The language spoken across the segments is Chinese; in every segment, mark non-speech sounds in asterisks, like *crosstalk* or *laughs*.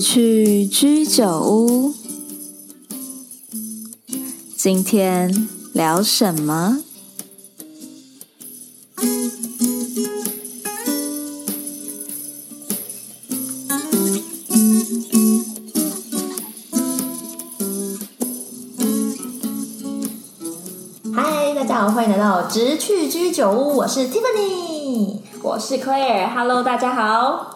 去居酒屋，今天聊什么？嗨，大家好，欢迎来到直去居酒屋，我是 Tiffany，我是 Claire，Hello，大家好。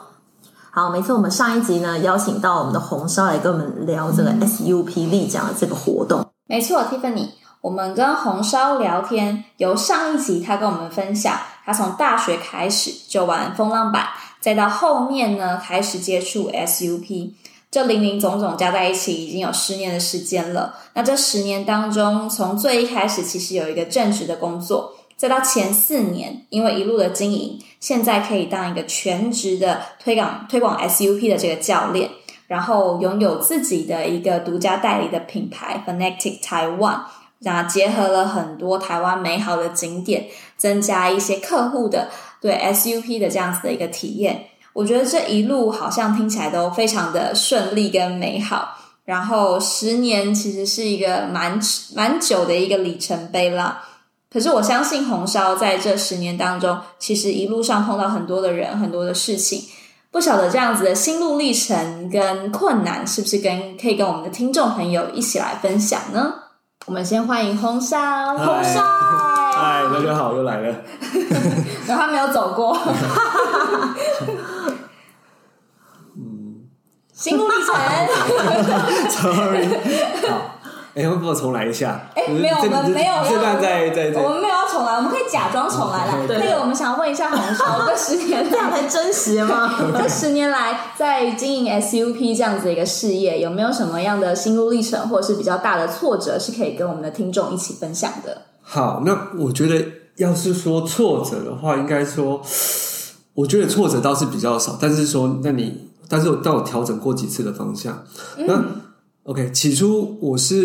好，没错，我们上一集呢邀请到我们的红烧来跟我们聊这个 SUP 立桨的这个活动。没错，Tiffany，我们跟红烧聊天，由上一集他跟我们分享，他从大学开始就玩风浪板，再到后面呢开始接触 SUP，这零零总总加在一起已经有十年的时间了。那这十年当中，从最一开始其实有一个正职的工作。再到前四年，因为一路的经营，现在可以当一个全职的推广推广 SUP 的这个教练，然后拥有自己的一个独家代理的品牌 Fanatic Taiwan，然后结合了很多台湾美好的景点，增加一些客户的对 SUP 的这样子的一个体验。我觉得这一路好像听起来都非常的顺利跟美好。然后十年其实是一个蛮蛮久的一个里程碑啦。可是我相信红烧在这十年当中，其实一路上碰到很多的人，很多的事情，不晓得这样子的心路历程跟困难，是不是跟可以跟我们的听众朋友一起来分享呢？我们先欢迎红烧，红烧，*laughs* 嗨，大家好，又来了，*laughs* 然后他没有走过，*laughs* 嗯，心路历程，sorry，好。哎，要不要重来一下？哎，没有，我们没有。这段再再再，我们没有要重来，我们可以假装重来了。那个，我们想要问一下红烧，这十年 *laughs* 这样才真实吗？*laughs* 这十年来，在经营 SUP 这样子的一个事业，有没有什么样的心路历程，或者是比较大的挫折，是可以跟我们的听众一起分享的？好，那我觉得，要是说挫折的话，应该说，我觉得挫折倒是比较少。但是说，那你，但是我当我调整过几次的方向，那。OK，起初我是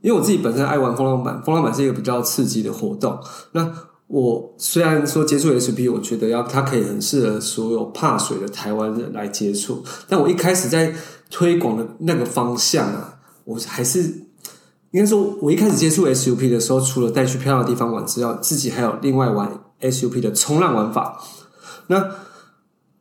因为我自己本身爱玩风浪板，风浪板是一个比较刺激的活动。那我虽然说接触 SUP，我觉得要它可以很适合所有怕水的台湾人来接触。但我一开始在推广的那个方向啊，我还是应该说，我一开始接触 SUP 的时候，除了带去漂亮的地方玩之外，自己还有另外玩 SUP 的冲浪玩法。那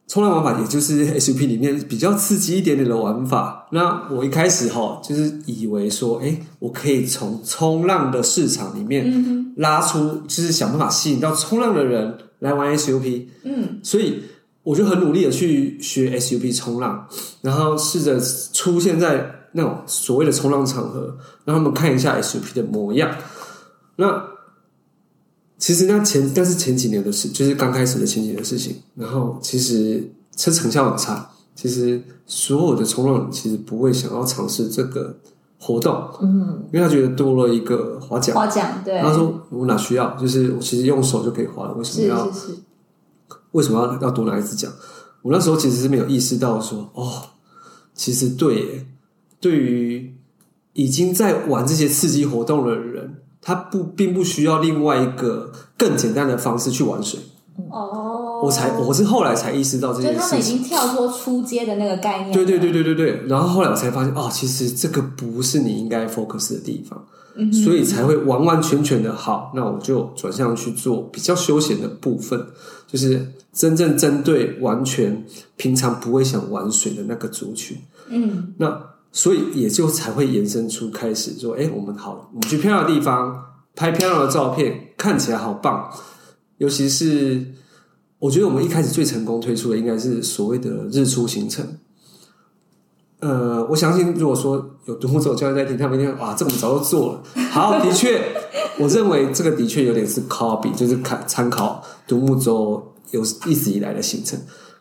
冲浪玩法也就是 SUP 里面比较刺激一点点的玩法。那我一开始哈，就是以为说，哎，我可以从冲浪的市场里面拉出，就是想办法吸引到冲浪的人来玩 SUP。嗯，所以我就很努力的去学 SUP 冲浪，然后试着出现在那种所谓的冲浪场合，让他们看一下 SUP 的模样。那其实那前，但是前几年的事，就是刚开始的前几年的事情。然后其实这成效很差。其实所有的冲浪人其实不会想要尝试这个活动，嗯，因为他觉得多了一个划桨，划桨，对。他说我哪需要？就是我其实用手就可以划了，为什么要？是是是。为什么要要多拿一支桨？我那时候其实是没有意识到说，哦，其实对耶，对于已经在玩这些刺激活动的人。他不，并不需要另外一个更简单的方式去玩水。哦，我才我是后来才意识到这件事情。他们已经跳脱出街的那个概念。对对对对对对。然后后来我才发现，哦，其实这个不是你应该 focus 的地方，嗯、所以才会完完全全的好。那我就转向去做比较休闲的部分，就是真正针对完全平常不会想玩水的那个族群。嗯，那。所以也就才会延伸出开始说，哎，我们好，我们去漂亮的地方拍漂亮的照片，看起来好棒。尤其是我觉得我们一开始最成功推出的应该是所谓的日出行程。呃，我相信如果说有独木舟教练在听，他们一定哇，这个我们早就做了。好，的确，我认为这个的确有点是 copy，就是看参考独木舟有一直以来的行程。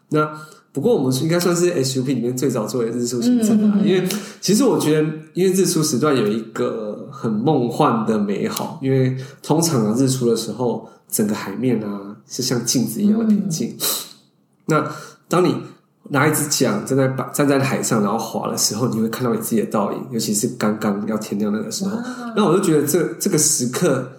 那不过我们应该算是 SUP 里面最早做的日出行程啊，因为其实我觉得，因为日出时段有一个很梦幻的美好，因为通常啊日出的时候，整个海面啊是像镜子一样的平静。那当你拿一支桨站在站在海上，然后划的时候，你会看到你自己的倒影，尤其是刚刚要天亮那个时候。那我就觉得这这个时刻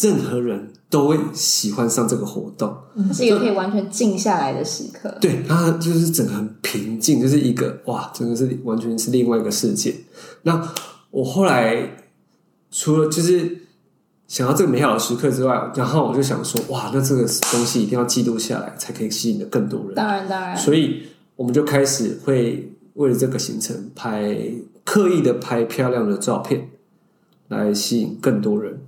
任何人都会喜欢上这个活动，是一个可以完全静下来的时刻。对，它就是整个很平静，就是一个哇，真的是完全是另外一个世界。那我后来除了就是想要这个美好的时刻之外，然后我就想说，哇，那这个东西一定要记录下来，才可以吸引的更多人。当然，当然。所以我们就开始会为了这个行程拍刻意的拍漂亮的照片，来吸引更多人。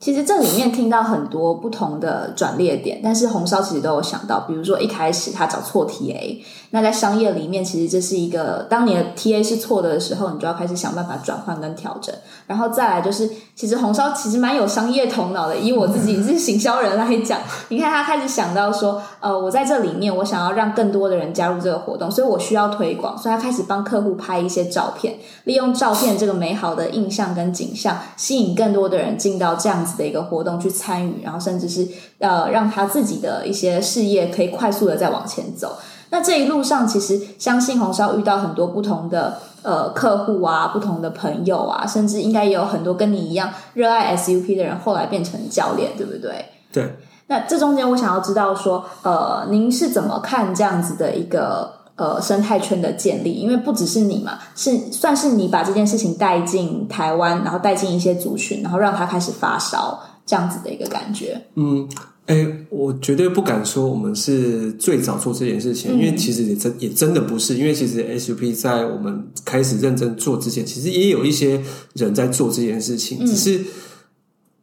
其实这里面听到很多不同的转捩点，但是红烧其实都有想到，比如说一开始他找错 TA，那在商业里面，其实这是一个当你的 TA 是错的时候，你就要开始想办法转换跟调整，然后再来就是，其实红烧其实蛮有商业头脑的，以我自己是行销人来讲，你看他开始想到说，呃，我在这里面我想要让更多的人加入这个活动，所以我需要推广，所以他开始帮客户拍一些照片，利用照片这个美好的印象跟景象，吸引更多的人进到这样子的一个活动去参与，然后甚至是呃让他自己的一些事业可以快速的再往前走。那这一路上，其实相信红烧遇到很多不同的呃客户啊，不同的朋友啊，甚至应该也有很多跟你一样热爱 SUP 的人，后来变成教练，对不对？对。那这中间，我想要知道说，呃，您是怎么看这样子的一个呃生态圈的建立？因为不只是你嘛，是算是你把这件事情带进台湾，然后带进一些族群，然后让他开始发烧。这样子的一个感觉，嗯，哎、欸，我绝对不敢说我们是最早做这件事情，嗯、因为其实也真也真的不是，因为其实 SUP 在我们开始认真做之前，其实也有一些人在做这件事情，嗯、只是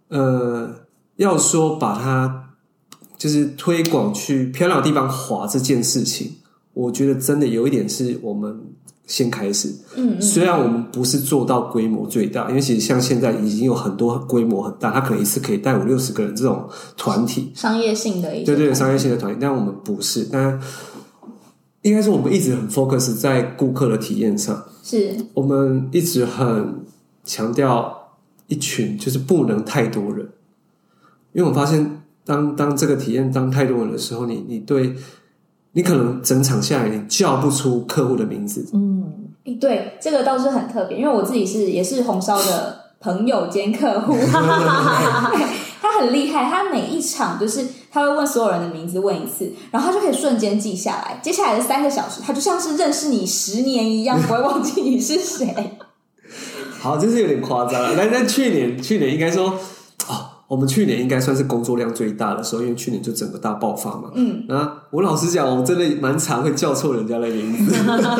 呃，要说把它就是推广去漂亮的地方滑这件事情，我觉得真的有一点是我们。先开始，嗯，虽然我们不是做到规模最大，因为其实像现在已经有很多规模很大，他可能一次可以带五六十个人这种团体，商业性的一些，对对，商业性的团体，但我们不是，但应该是我们一直很 focus 在顾客的体验上，是。我们一直很强调一群就是不能太多人，因为我发现当当这个体验当太多人的时候，你你对。你可能整场下来，你叫不出客户的名字。嗯，对，这个倒是很特别，因为我自己是也是红烧的朋友兼客户，*laughs* 他很厉害，他每一场就是他会问所有人的名字问一次，然后他就可以瞬间记下来。接下来的三个小时，他就像是认识你十年一样，不会忘记你是谁。*laughs* 好，这是有点夸张了。但但去年去年应该说。我们去年应该算是工作量最大的时候，因为去年就整个大爆发嘛。嗯，啊，我老实讲，我真的蛮常会叫错人家的名字。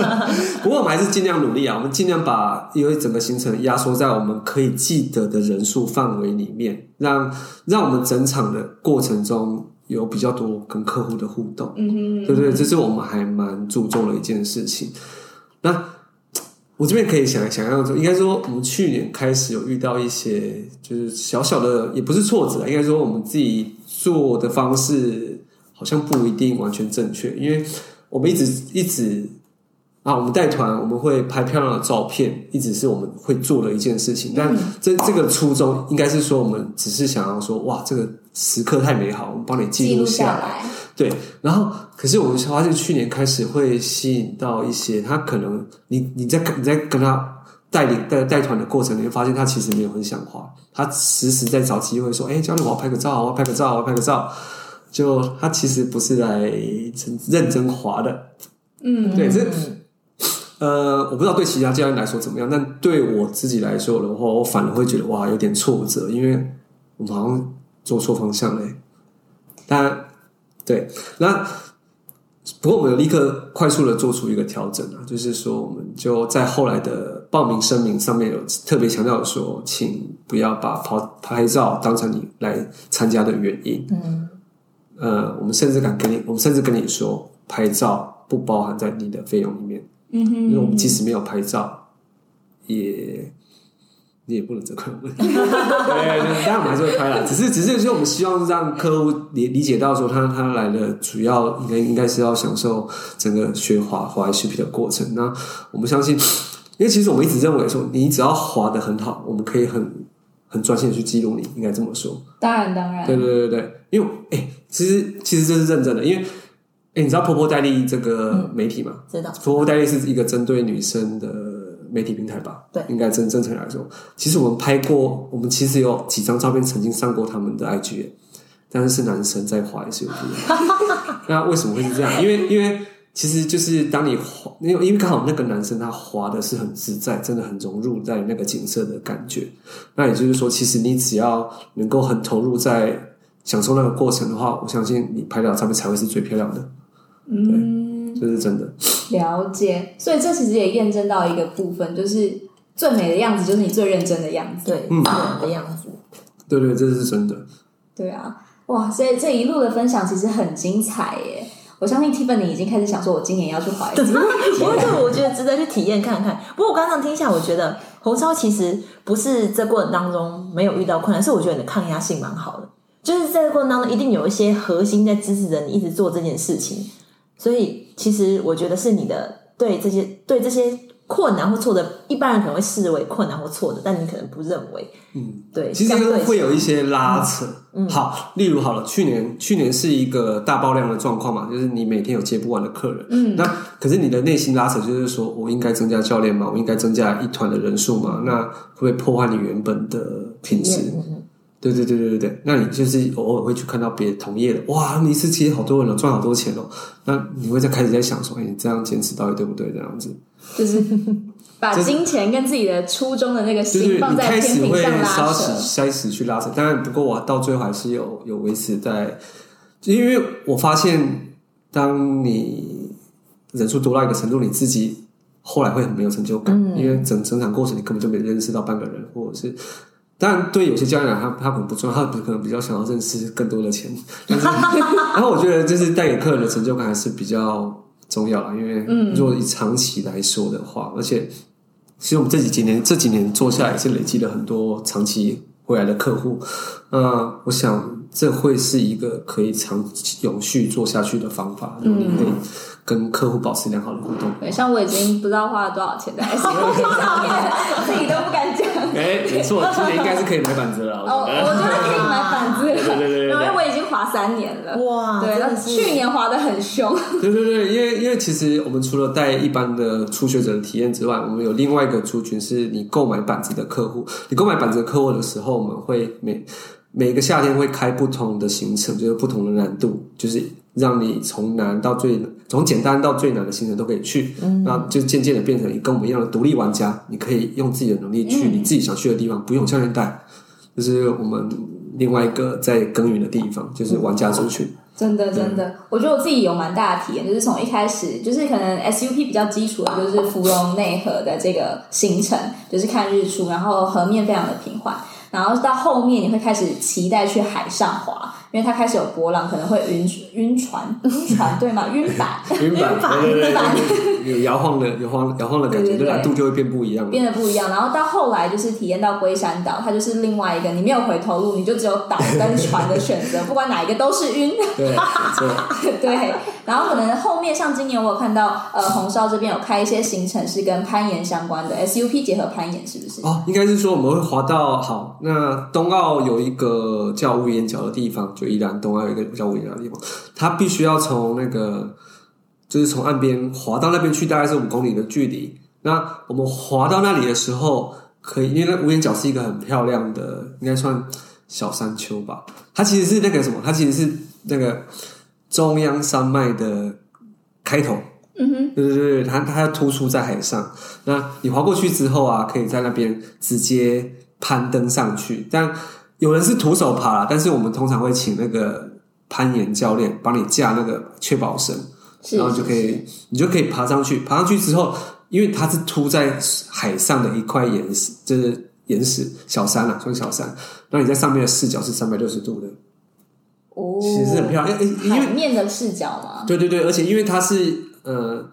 *laughs* 不过我们还是尽量努力啊，我们尽量把因为整个行程压缩在我们可以记得的人数范围里面，让让我们整场的过程中有比较多跟客户的互动。嗯哼，对不对？这是我们还蛮注重的一件事情。那。我这边可以想想象说，应该说我们去年开始有遇到一些就是小小的，也不是挫折，应该说我们自己做的方式好像不一定完全正确，因为我们一直一直啊，我们带团我们会拍漂亮的照片，一直是我们会做的一件事情。但这这个初衷应该是说，我们只是想要说，哇，这个时刻太美好，我们帮你记录下来。对，然后可是我们发现去年开始会吸引到一些他可能你你在你在跟他带领带带团的过程里面，发现他其实没有很想滑，他时时在找机会说：“哎，教练，我要拍个照，我要拍个照，我要拍个照。”就他其实不是来认真滑的，嗯，对，这呃，我不知道对其他教练来说怎么样，但对我自己来说的话，我反而会觉得哇，有点挫折，因为我们好像做错方向嘞，但。对，那不过我们有立刻快速的做出一个调整啊，就是说我们就在后来的报名声明上面有特别强调说，请不要把拍拍照当成你来参加的原因。嗯，呃，我们甚至敢跟你，我们甚至跟你说，拍照不包含在你的费用里面。嗯哼，因为我们即使没有拍照，也。你也不能责怪我们，*laughs* 对，当然我们还是会拍啦。只是，只是说，我们希望让客户理理解到，说他他来的主要应该应该是要享受整个学滑滑 SUP 的过程。那我们相信，*sniffs* 因为其实我们一直认为说，你只要滑的很好，我们可以很很专心的去记录你，应该这么说。当然，当然，对对对对，因为哎、欸，其实其实这是认真的，因为哎、欸，你知道婆婆代理这个媒体吗？嗯、知道。婆婆代理是一个针对女生的。媒体平台吧？对，应该真正常来说，其实我们拍过，我们其实有几张照片曾经上过他们的 IG，但是是男生在滑 SUP。*laughs* 那为什么会是这样？因为因为其实就是当你滑，因为因为刚好那个男生他滑的是很自在，真的很融入在那个景色的感觉。那也就是说，其实你只要能够很投入在享受那个过程的话，我相信你拍到的照片才会是最漂亮的。嗯，这是真的。了解，所以这其实也验证到一个部分，就是最美的样子就是你最认真的样子，对，嗯，的样子。对对，这是真的。对啊，哇，所以这一路的分享其实很精彩耶！我相信 Tiffany 已经开始想说，我今年要去滑一次。*laughs* 不过这个我觉得值得去体验看看。不过我刚刚听下，我觉得红烧其实不是这过程当中没有遇到困难，是我觉得你的抗压性蛮好的。就是在这过程当中，一定有一些核心在支持着你一直做这件事情。所以，其实我觉得是你的对这些对这些困难或挫折，一般人可能会视为困难或挫折，但你可能不认为。嗯，对。其实会有一些拉扯。嗯，好，例如好了，去年去年是一个大爆量的状况嘛，就是你每天有接不完的客人。嗯，那可是你的内心拉扯就是说，我应该增加教练嘛，我应该增加一团的人数嘛，那会不会破坏你原本的品质？对对对对对对，那你就是偶尔会去看到别的同业的，哇，你一次接好多人了，赚好多钱哦。那你会在开始在想说，哎，你这样坚持到底对不对？这样子，就是把金钱跟自己的初衷的那个心放在天平上拉扯，开始去拉扯。当然，不过我到最后还是有有维持在，因为我发现，当你人数多到一个程度，你自己后来会很没有成就感，嗯、因为整整场过程你根本就没认识到半个人，或者是。当然，对有些教练来，他他可能不重要，他可能比较想要认识更多的钱。*laughs* 但是，然后我觉得，就是带给客人的成就感还是比较重要啦。因为，如果以长期来说的话，而且，其实我们这几几年这几年做下来，也是累积了很多长期回来的客户。那，我想这会是一个可以长永续做下去的方法。嗯，可以跟客户保持良好的互动。对，像我已经不知道花了多少钱在上面，*laughs* 自己都不敢讲。哎，没错，今年应该是可以买板子了。哦，我觉得可以买板子。*laughs* 对对对，因为我已经滑三年了。哇，对，去年滑得很凶。对对对，因为因为其实我们除了带一般的初学者的体验之外，我们有另外一个族群是你购买板子的客户。你购买板子的客户的时候，我们会每每个夏天会开不同的行程，就是不同的难度，就是。让你从难到最从简单到最难的行程都可以去，嗯，那就渐渐的变成你跟我们一样的独立玩家。你可以用自己的能力去你自己想去的地方，嗯、不用教练带。就是我们另外一个在耕耘的地方，就是玩家族群。真的，真的，我觉得我自己有蛮大的体验，就是从一开始，就是可能 SUP 比较基础的，就是芙蓉内河的这个行程，就是看日出，然后河面非常的平缓，然后到后面你会开始期待去海上滑。因为它开始有波浪，可能会晕晕船，晕船对吗？晕板，晕板，晕板，有摇晃的，有晃摇晃的感觉，就难度就会变不一样，变得不一样。然后到后来就是体验到龟山岛，它就是另外一个，你没有回头路，你就只有岛跟船的选择，不管哪一个都是晕。对，*laughs* 对。然后可能后面像今年我有看到，呃，红烧这边有开一些行程是跟攀岩相关的，SUP 结合攀岩，是不是？哦，应该是说我们会滑到好，那冬奥有一个叫乌岩角的地方，就宜兰东岸有一个叫乌岩角的地方，它必须要从那个就是从岸边滑到那边去，大概是五公里的距离。那我们滑到那里的时候，可以，因为那乌眼角是一个很漂亮的，应该算小山丘吧。它其实是那个什么，它其实是那个。中央山脉的开头，嗯哼，对对对，它它要突出在海上。那你滑过去之后啊，可以在那边直接攀登上去。但有人是徒手爬啦，但是我们通常会请那个攀岩教练帮你架那个确保绳，然后就可以，你就可以爬上去。爬上去之后，因为它是凸在海上的一块岩石，就是岩石小山啊，算小山。那你在上面的视角是三百六十度的。哦，其实很漂亮，因为海面的视角嘛。对对对，而且因为它是呃，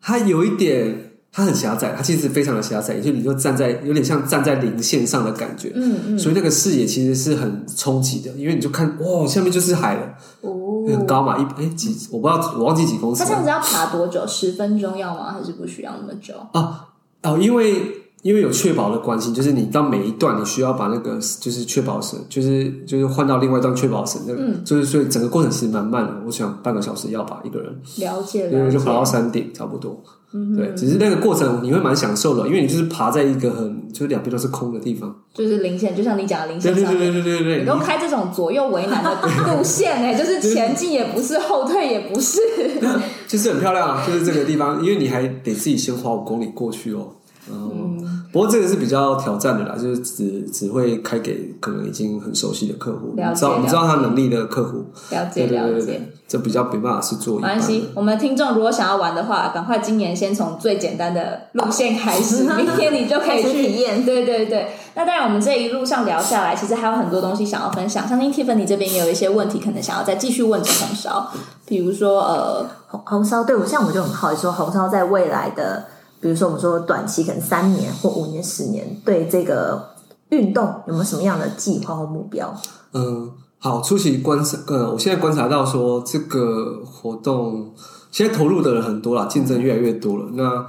它有一点，它很狭窄，它其实非常的狭窄，也就你就站在有点像站在零线上的感觉，嗯嗯，所以那个视野其实是很冲击的，因为你就看哇，下面就是海了，哦，很高嘛，一哎几，我不知道，我忘记几公尺。它这样子要爬多久？十分钟要吗？还是不需要那么久？啊哦，因为。因为有确保的关系，就是你到每一段，你需要把那个就是确保绳，就是就是换到另外一段确保绳，那个，嗯，就是所以整个过程其实蛮慢的。我想半个小时要吧，一个人了解，因为就爬到山顶差不多。嗯，对，只是那个过程你会蛮享受的，因为你就是爬在一个很就是两边都是空的地方，就是零线，就像你讲的零线对对。对对对对对，你都开这种左右为难的路线哎、欸，就是前进也不是，后退也不是，*laughs* 就是很漂亮啊，就是这个地方，因为你还得自己先花五公里过去哦。嗯、不过这个是比较挑战的啦，就是只只会开给可能已经很熟悉的客户，了解你知道你知道他能力的客户，了解对对对对了解。这比较没办法是做。没关系，我们听众如果想要玩的话，赶快今年先从最简单的路线开始，明天你就可以去 *laughs* 体验。对对对。那当然，我们这一路上聊下来，其实还有很多东西想要分享。相信 Tiffany 这边也有一些问题，可能想要再继续问着红烧，比如说呃，红红烧，对我像我就很好奇，说红烧在未来的，比如说我们说短期可能三年或五年、十年，对这个运动有没有什么样的计划或目标？嗯。好，初期观察，呃，我现在观察到说，这个活动现在投入的人很多了，竞争越来越多了。那，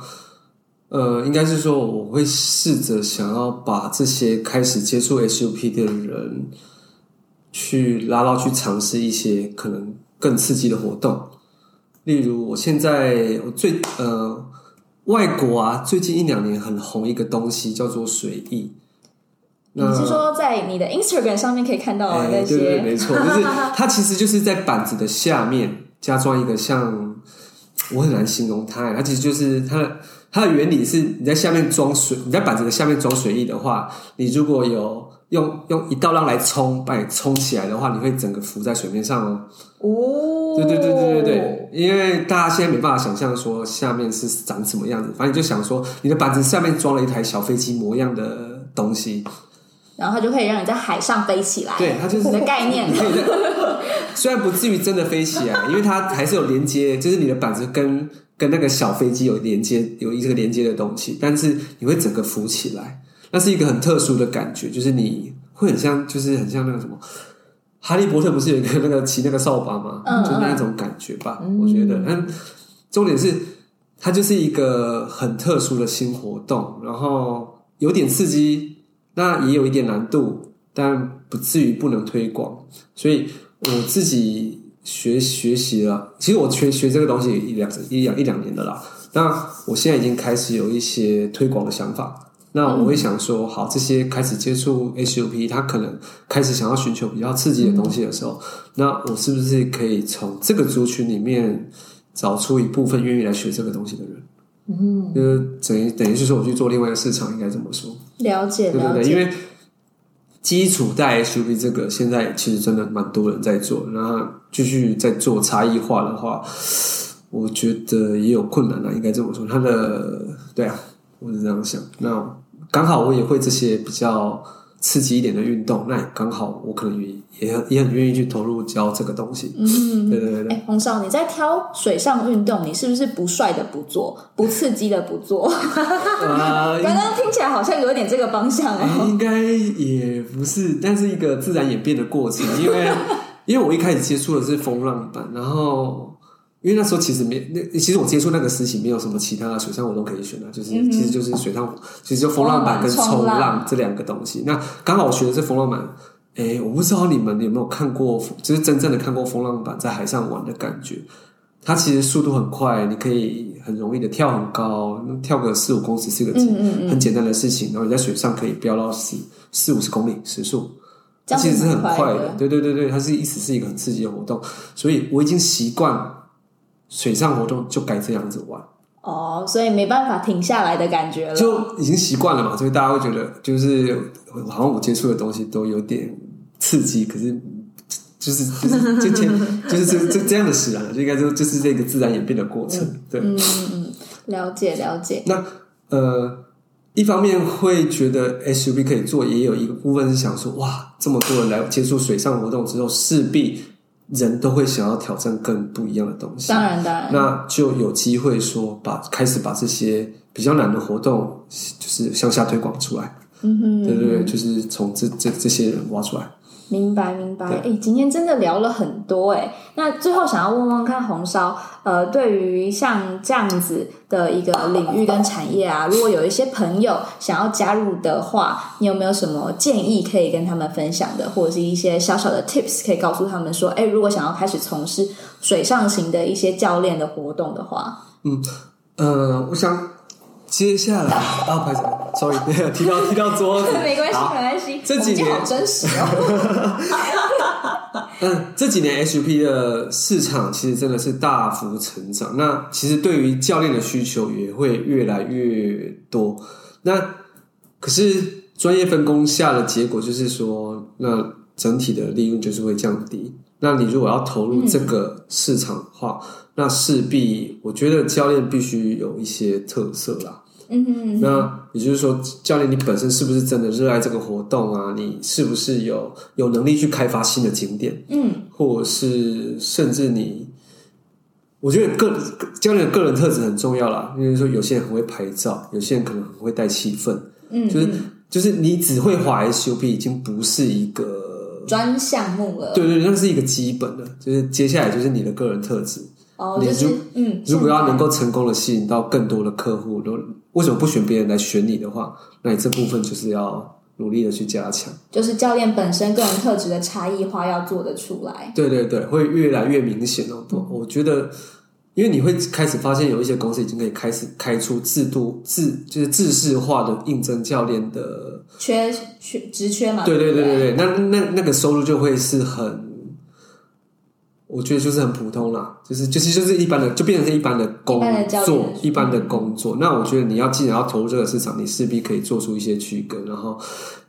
呃，应该是说，我会试着想要把这些开始接触 SUP 的人，去拉到去尝试一些可能更刺激的活动。例如，我现在我最呃，外国啊，最近一两年很红一个东西叫做水翼。你是说在你的 Instagram 上面可以看到的那些？欸、对对对，没错，就是 *laughs* 它其实就是在板子的下面加装一个像，我很难形容它，它其实就是它的它的原理是你在下面装水，你在板子的下面装水翼的话，你如果有用用一道浪来冲，把你冲起来的话，你会整个浮在水面上哦。哦，对对对对对对，因为大家现在没办法想象说下面是长什么样子，反正你就想说你的板子下面装了一台小飞机模样的东西。然后它就可以让你在海上飞起来，对，它就是你的概念。*laughs* 虽然不至于真的飞起来，因为它还是有连接，就是你的板子跟跟那个小飞机有连接，有一个连接的东西，但是你会整个浮起来，那是一个很特殊的感觉，就是你会很像，就是很像那个什么，哈利波特不是有一个那个骑那个扫把吗？嗯，就那种感觉吧，嗯、我觉得。但重点是，它就是一个很特殊的新活动，然后有点刺激。那也有一点难度，但不至于不能推广。所以我自己学学习了，其实我学学这个东西一两一两一两年的啦。那我现在已经开始有一些推广的想法。那我会想说，好，这些开始接触 SUP，他可能开始想要寻求比较刺激的东西的时候，那我是不是可以从这个族群里面找出一部分愿意来学这个东西的人？嗯，就是等于等于是说我去做另外一个市场，应该怎么说？了解，对对对，因为基础带 SUP 这个现在其实真的蛮多人在做，然后继续在做差异化的话，我觉得也有困难啊，应该这么说。他的对啊，我是这样想。那刚好我也会这些比较。刺激一点的运动，那也刚好，我可能也也很也很愿意去投入教这个东西。嗯，对对对对。哎，红烧，你在挑水上运动，你是不是不帅的不做，不刺激的不做？呃，*laughs* 刚刚听起来好像有点这个方向哦。应该也不是，但是一个自然演变的过程。因为因为我一开始接触的是风浪板，然后。因为那时候其实没那，其实我接触那个时期没有什么其他的水上活动可以选的，就是、嗯、其实就是水上，其实就风浪板跟冲浪这两个东西。那刚好我学的是风浪板，诶，我不知道你们有没有看过，就是真正的看过风浪板在海上玩的感觉。它其实速度很快，你可以很容易的跳很高，跳个四五公尺四个很、嗯嗯、很简单的事情。然后你在水上可以飙到四四五十公里时速，它其实是很快的。对对对对，它是一直是一个很刺激的活动，所以我已经习惯。水上活动就该这样子玩哦，所以没办法停下来的感觉了，就已经习惯了嘛，所以大家会觉得就是好像我接触的东西都有点刺激，可是就是就是就就是这这这样的使然，就应该说就是这个自然演变的过程，嗯、对，嗯嗯，了解了解。那呃，一方面会觉得 SUV 可以做，也有一个部分是想说，哇，这么多人来接触水上活动之后，势必。人都会想要挑战更不一样的东西，当然，当然，那就有机会说把开始把这些比较难的活动，就是向下推广出来。嗯哼，对对对，就是从这这这些人挖出来。明白明白，哎、欸，今天真的聊了很多哎。那最后想要问问看红烧，呃，对于像这样子的一个领域跟产业啊，如果有一些朋友想要加入的话，你有没有什么建议可以跟他们分享的，或者是一些小小的 tips 可以告诉他们说，哎，如果想要开始从事水上型的一些教练的活动的话，嗯。呃，我想接下来啊，拍手，sorry，*laughs* 踢到踢到桌子，*laughs* 没关系，好没关系。这几年真实哦。*laughs* 嗯，这几年 SUP 的市场其实真的是大幅成长。那其实对于教练的需求也会越来越多。那可是专业分工下的结果就是说，那整体的利润就是会降低。那你如果要投入这个市场的话，嗯、那势必我觉得教练必须有一些特色啦。嗯哼，那也就是说，教练你本身是不是真的热爱这个活动啊？你是不是有有能力去开发新的景点？嗯，或者是甚至你，我觉得个教练的个人特质很重要啦。因为说有些人很会拍照，有些人可能很会带气氛。嗯，就是就是你只会滑 SUP 已经不是一个专项目了。对对，那是一个基本的，就是接下来就是你的个人特质。哦，就是嗯，如果要能够成功的吸引到更多的客户，都为什么不选别人来选你的话，那你这部分就是要努力的去加强。就是教练本身个人特质的差异化要做得出来。对对对，会越来越明显哦。嗯、我觉得，因为你会开始发现有一些公司已经可以开始开出制度制，就是制式化的应征教练的缺缺职缺嘛。对对对对对，那那那个收入就会是很。我觉得就是很普通啦，就是就是就是一般的，就变成是一般的工作，一般的工作。那我觉得你要既然要投入这个市场，你势必可以做出一些区隔。然后，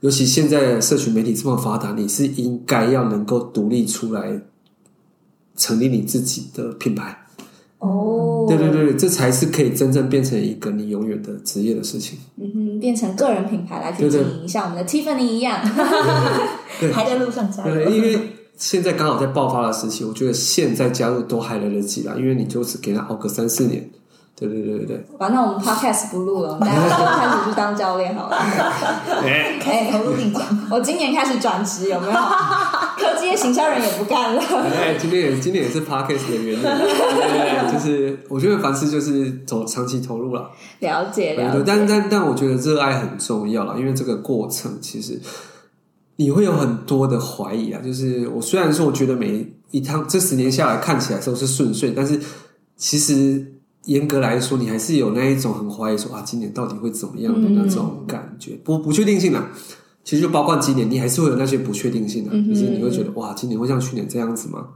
尤其现在社群媒体这么发达，你是应该要能够独立出来，成立你自己的品牌。哦，对对对，这才是可以真正变成一个你永远的职业的事情。嗯哼，变成个人品牌来去经营，对对像我们的 Tiffany 一样，*laughs* 还在路上加油。对，因为。现在刚好在爆发的时期，我觉得现在加入都还来得及啦，因为你就是给他熬个三四年，对对对对对。反正我们 podcast 不录了，我们大家都开始去当教练好了。*laughs* *laughs* 哎，开始投入领奖。我今年开始转职，有没有？科技业行销人也不干了。哎，今天也今天也是 podcast 的原因，对，就是我觉得凡事就是走长期投入了。了解了解，但但但我觉得热爱很重要了，因为这个过程其实。你会有很多的怀疑啊，就是我虽然说我觉得每一趟这十年下来看起来都是顺遂，但是其实严格来说，你还是有那一种很怀疑说啊，今年到底会怎么样的那种感觉，不不确定性啊。其实就包括今年，你还是会有那些不确定性的，就是你会觉得哇，今年会像去年这样子吗？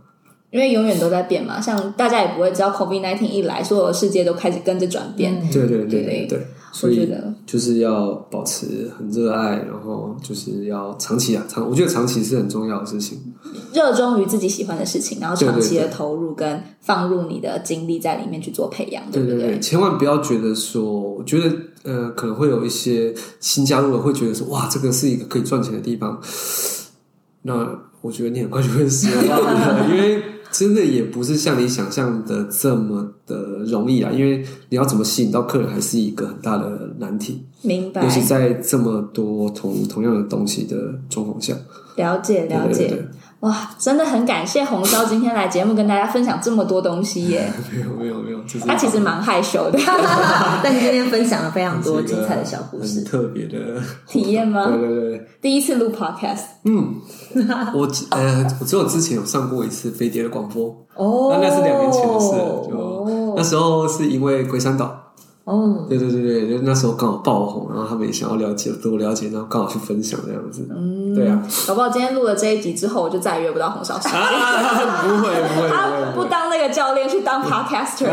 因为永远都在变嘛，像大家也不会知道 COVID-19 一来，所有的世界都开始跟着转变。对对对，对，所以就是要保持很热爱，然后就是要长期啊，长，我觉得长期是很重要的事情。热衷于自己喜欢的事情，然后长期的投入跟放入你的精力在里面去做培养，对，对对千万不要觉得说，我觉得呃，可能会有一些新加入的会觉得说，哇，这个是一个可以赚钱的地方。那我觉得你很快就会失望了，因为。真的也不是像你想象的这么的容易啊，因为你要怎么吸引到客人，还是一个很大的难题。明白。尤其在这么多同同样的东西的状况下，了解了解。对对对哇，真的很感谢红烧今天来节目跟大家分享这么多东西耶！没有没有没有，他其实蛮害羞的，*laughs* 但你今天分享了非常多精彩的小故事，很特别的体验吗？对对对，第一次录 podcast，嗯，*laughs* 我呃，我只有之前有上过一次飞碟的广播。哦，那那是两年前的事了，就那时候是因为龟山岛。哦，对对对对，就那时候刚好爆红，然后他们也想要了解多了解，然后刚好去分享这样子。嗯，对啊。搞不好今天录了这一集之后，我就再也约不到红烧师。不会不会，他不当那个教练，去当 *laughs* podcaster。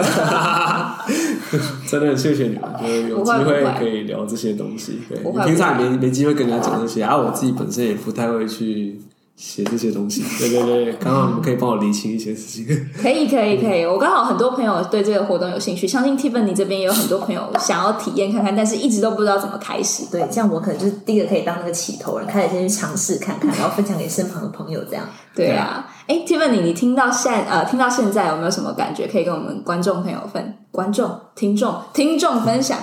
真的很谢谢你们，就是有机会可以聊这些东西。对，平常也没没机会跟人家讲这些，然后我自己本身也不太会去。写这些东西，对对对，*laughs* 刚好你们可以帮我理清一些事情。可以可以可以，我刚好很多朋友对这个活动有兴趣，相信 Tiffany 这边也有很多朋友想要体验看看，但是一直都不知道怎么开始。对，这样我可能就是第一个可以当那个起头人，开始先去尝试看看，然后分享给身旁的朋友，这样。对啊，哎，Tiffany，你听到现呃听到现在有没有什么感觉可以跟我们观众朋友分观众听众听众分享？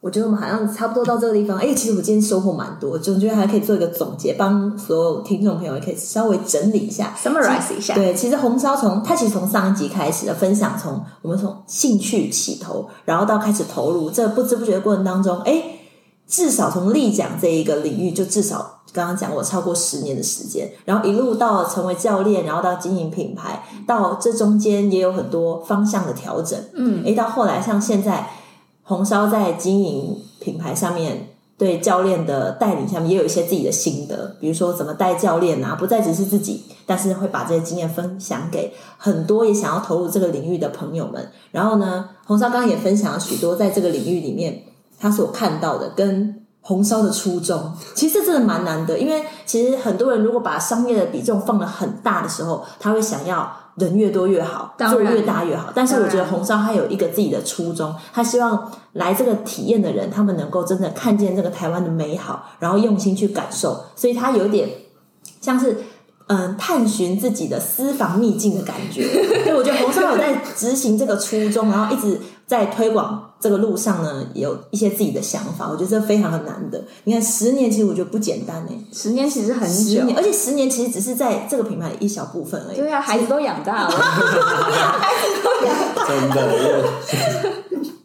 我觉得我们好像差不多到这个地方。哎，其实我今天收获蛮多，总觉得还可以做一个总结，帮所有听众朋友也可以稍微整理一下，summarize 一下。对，其实红烧从它其实从上一集开始的分享，从我们从兴趣起头，然后到开始投入，这不知不觉的过程当中，哎，至少从立奖这一个领域，就至少刚刚讲我超过十年的时间，然后一路到成为教练，然后到经营品牌，到这中间也有很多方向的调整。嗯，诶，到后来像现在红烧在经营品牌上面，对教练的带领下面也有一些自己的心得，比如说怎么带教练啊，不再只是自己，但是会把这些经验分享给很多也想要投入这个领域的朋友们。然后呢，红烧刚刚也分享了许多在这个领域里面他所看到的跟。红烧的初衷，其实真的蛮难的，因为其实很多人如果把商业的比重放得很大的时候，他会想要人越多越好，做越大越好。但是我觉得红烧它有一个自己的初衷，他希望来这个体验的人，他们能够真的看见这个台湾的美好，然后用心去感受，所以它有点像是。嗯，探寻自己的私房秘境的感觉。*laughs* 所以，我觉得红烧有在执行这个初衷，然后一直在推广这个路上呢，有一些自己的想法。我觉得这非常的难得。你看，十年其实我觉得不简单呢。十年其实很久，十年，而且十年其实只是在这个品牌的一小部分而已。对啊，孩子都养大了，孩子都养大了，真的。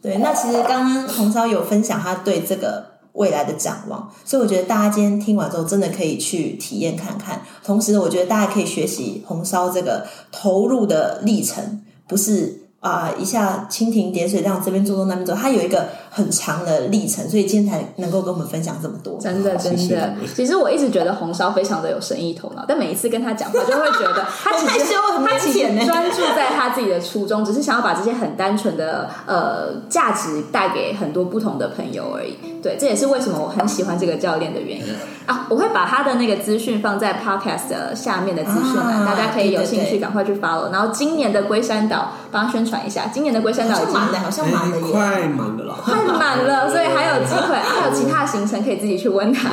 *laughs* 对，那其实刚刚红烧有分享他对这个。未来的展望，所以我觉得大家今天听完之后，真的可以去体验看看。同时，我觉得大家可以学习红烧这个投入的历程，不是。啊、一下蜻蜓点水，这样这边做做那边做，它有一个很长的历程，所以今天才能够跟我们分享这么多。真的，真的。其实我一直觉得红烧非常的有生意头脑，但每一次跟他讲话，就会觉得 *laughs* 他其实他其实专注在他自己的初衷，只是想要把这些很单纯的呃价值带给很多不同的朋友而已。对，这也是为什么我很喜欢这个教练的原因啊！我会把他的那个资讯放在 podcast 的下面的资讯栏，啊、大家可以有兴趣赶快去 follow。然后今年的龟山岛帮他宣传。一下，今年的龟山岛已经满了，好像满了，快满了啦，快满了，所以还有机会，*laughs* 还有其他行程可以自己去问他。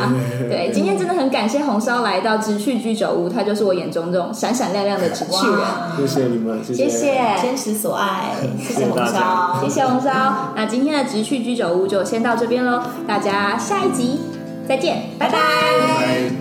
对，今天真的很感谢红烧来到直趣居酒屋，他就是我眼中这种闪闪亮亮的直趣人。谢谢你们，谢谢，坚持所爱，谢谢红烧，谢谢红烧。那今天的直趣居酒屋就先到这边喽，大家下一集再见，拜拜。